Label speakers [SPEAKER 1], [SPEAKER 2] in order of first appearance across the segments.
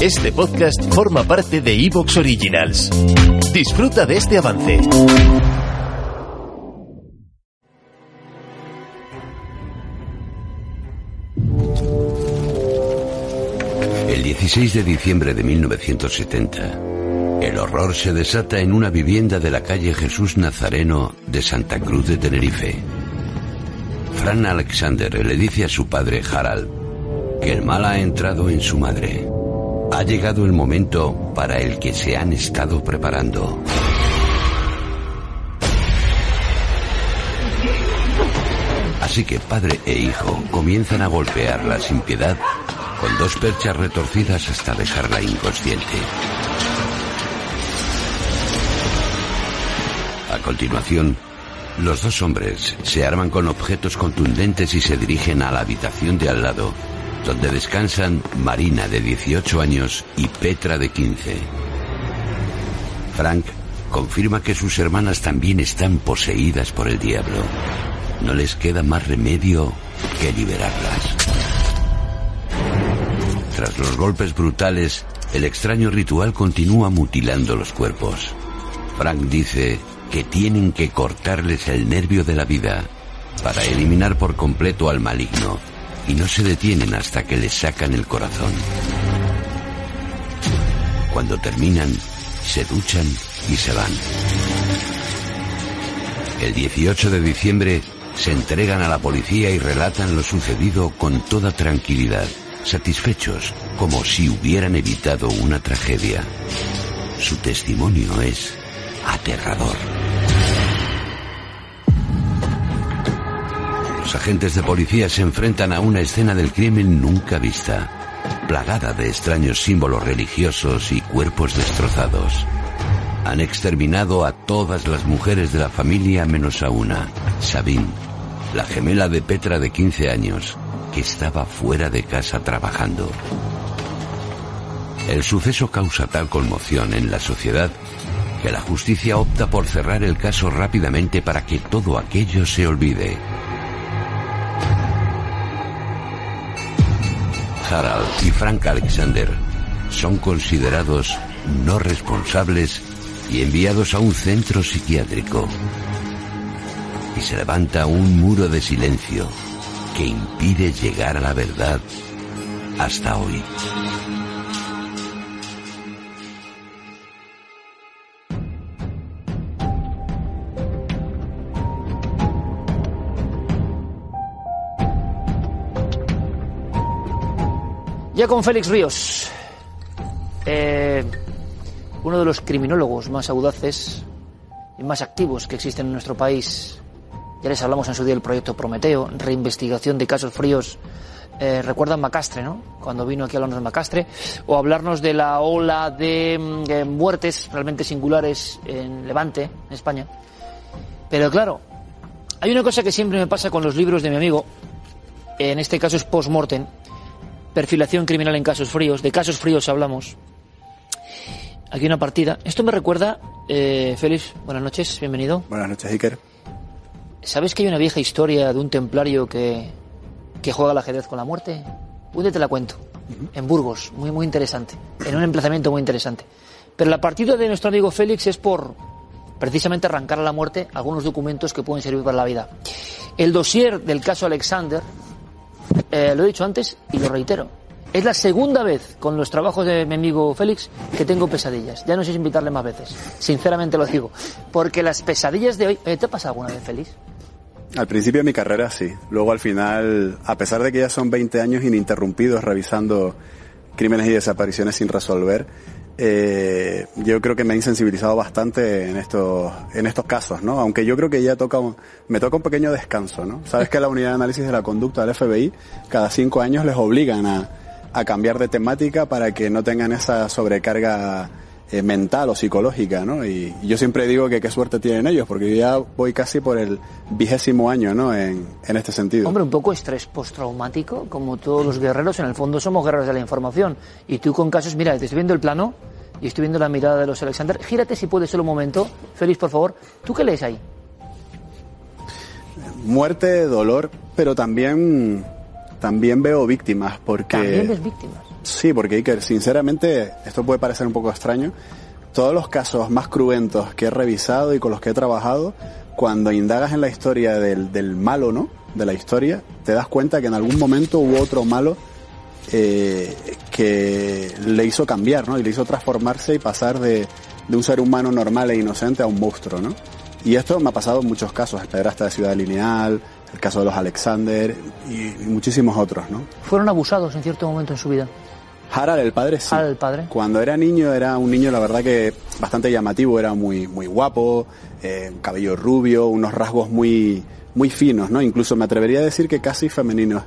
[SPEAKER 1] Este podcast forma parte de Evox Originals. Disfruta de este avance.
[SPEAKER 2] El 16 de diciembre de 1970, el horror se desata en una vivienda de la calle Jesús Nazareno de Santa Cruz de Tenerife. Fran Alexander le dice a su padre Harald que el mal ha entrado en su madre. Ha llegado el momento para el que se han estado preparando. Así que padre e hijo comienzan a golpearla sin piedad con dos perchas retorcidas hasta dejarla inconsciente. A continuación, los dos hombres se arman con objetos contundentes y se dirigen a la habitación de al lado, donde descansan Marina de 18 años y Petra de 15. Frank confirma que sus hermanas también están poseídas por el diablo. No les queda más remedio que liberarlas. Tras los golpes brutales, el extraño ritual continúa mutilando los cuerpos. Frank dice que tienen que cortarles el nervio de la vida para eliminar por completo al maligno y no se detienen hasta que les sacan el corazón. Cuando terminan, se duchan y se van. El 18 de diciembre se entregan a la policía y relatan lo sucedido con toda tranquilidad, satisfechos como si hubieran evitado una tragedia. Su testimonio es aterrador. Los agentes de policía se enfrentan a una escena del crimen nunca vista, plagada de extraños símbolos religiosos y cuerpos destrozados. Han exterminado a todas las mujeres de la familia menos a una, Sabine, la gemela de Petra de 15 años, que estaba fuera de casa trabajando. El suceso causa tal conmoción en la sociedad que la justicia opta por cerrar el caso rápidamente para que todo aquello se olvide. Harald y Frank Alexander son considerados no responsables y enviados a un centro psiquiátrico. Y se levanta un muro de silencio que impide llegar a la verdad hasta hoy.
[SPEAKER 3] Ya con Félix Ríos, eh, uno de los criminólogos más audaces y más activos que existen en nuestro país. Ya les hablamos en su día del proyecto Prometeo, reinvestigación de casos fríos. Eh, recuerdan Macastre, ¿no? Cuando vino aquí a hablarnos de Macastre, o hablarnos de la ola de, mm, de muertes realmente singulares en Levante, en España. Pero claro, hay una cosa que siempre me pasa con los libros de mi amigo, en este caso es post-mortem, perfilación criminal en casos fríos, de casos fríos hablamos. Aquí una partida. Esto me recuerda, eh, Félix, buenas noches, bienvenido.
[SPEAKER 4] Buenas noches, Iker.
[SPEAKER 3] ¿Sabes que hay una vieja historia de un templario que, que juega al ajedrez con la muerte? Un te la cuento. En Burgos, muy, muy interesante. En un emplazamiento muy interesante. Pero la partida de nuestro amigo Félix es por precisamente arrancar a la muerte algunos documentos que pueden servir para la vida. El dossier del caso Alexander, eh, lo he dicho antes y lo reitero. Es la segunda vez con los trabajos de mi amigo Félix que tengo pesadillas. Ya no sé si invitarle más veces. Sinceramente lo digo. Porque las pesadillas de hoy... eh, ¿Te ha pasado alguna vez, Félix?
[SPEAKER 4] Al principio de mi carrera sí. Luego al final, a pesar de que ya son 20 años ininterrumpidos revisando crímenes y desapariciones sin resolver, eh, yo creo que me he insensibilizado bastante en estos, en estos casos, ¿no? Aunque yo creo que ya toca, un- me toca un pequeño descanso, ¿no? Sabes que la unidad de análisis de la conducta del FBI cada cinco años les obligan a cambiar de temática para que no tengan esa sobrecarga eh, mental o psicológica, ¿no? Y, yo siempre digo que qué suerte tienen ellos, porque yo ya voy casi por el vigésimo año, ¿no? En, en este sentido.
[SPEAKER 3] Hombre, un poco estrés postraumático, como todos los guerreros, en el fondo somos guerreros de la información. Y tú con casos, mira, te estoy viendo el plano y estoy viendo la mirada de los Alexander. Gírate si puedes solo un momento. Félix, por favor. ¿Tú qué lees ahí?
[SPEAKER 4] Muerte, dolor, pero también, también veo víctimas, porque...
[SPEAKER 3] También ves víctimas.
[SPEAKER 4] Sí, porque Iker, sinceramente, esto puede parecer un poco extraño. Todos los casos más cruentos que he revisado y con los que he trabajado, cuando indagas en la historia del, del malo, ¿no? De la historia, te das cuenta que en algún momento hubo otro malo eh, que le hizo cambiar, ¿no? Y le hizo transformarse y pasar de, de, un ser humano normal e inocente a un monstruo, ¿no? Y esto me ha pasado en muchos casos, el pederasta de Ciudad Lineal, el caso de los Alexander y muchísimos otros, ¿no?
[SPEAKER 3] ¿Fueron abusados en cierto momento en su vida?
[SPEAKER 4] Harald, el padre, sí.
[SPEAKER 3] Harald, el padre.
[SPEAKER 4] Cuando era niño, era un niño, la verdad que bastante llamativo, era muy, muy guapo, eh, cabello rubio, unos rasgos muy, muy finos, ¿no? Incluso me atrevería a decir que casi femeninos.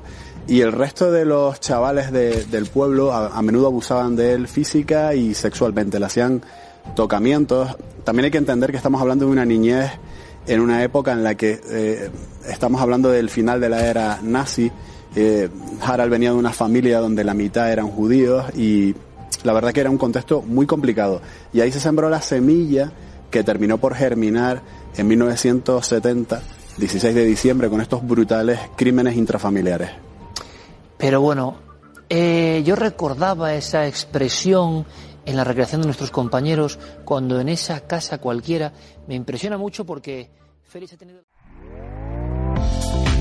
[SPEAKER 4] Y el resto de los chavales de, del pueblo a, a, menudo abusaban de él física y sexualmente, le hacían tocamientos. También hay que entender que estamos hablando de una niñez en una época en la que eh, estamos hablando del final de la era nazi. Eh, Harald venía de una familia donde la mitad eran judíos y la verdad que era un contexto muy complicado. Y ahí se sembró la semilla que terminó por germinar en 1970, 16 de diciembre, con estos brutales crímenes intrafamiliares.
[SPEAKER 3] Pero bueno, eh, yo recordaba esa expresión en la recreación de nuestros compañeros cuando en esa casa cualquiera me impresiona mucho porque Félix ha tenido...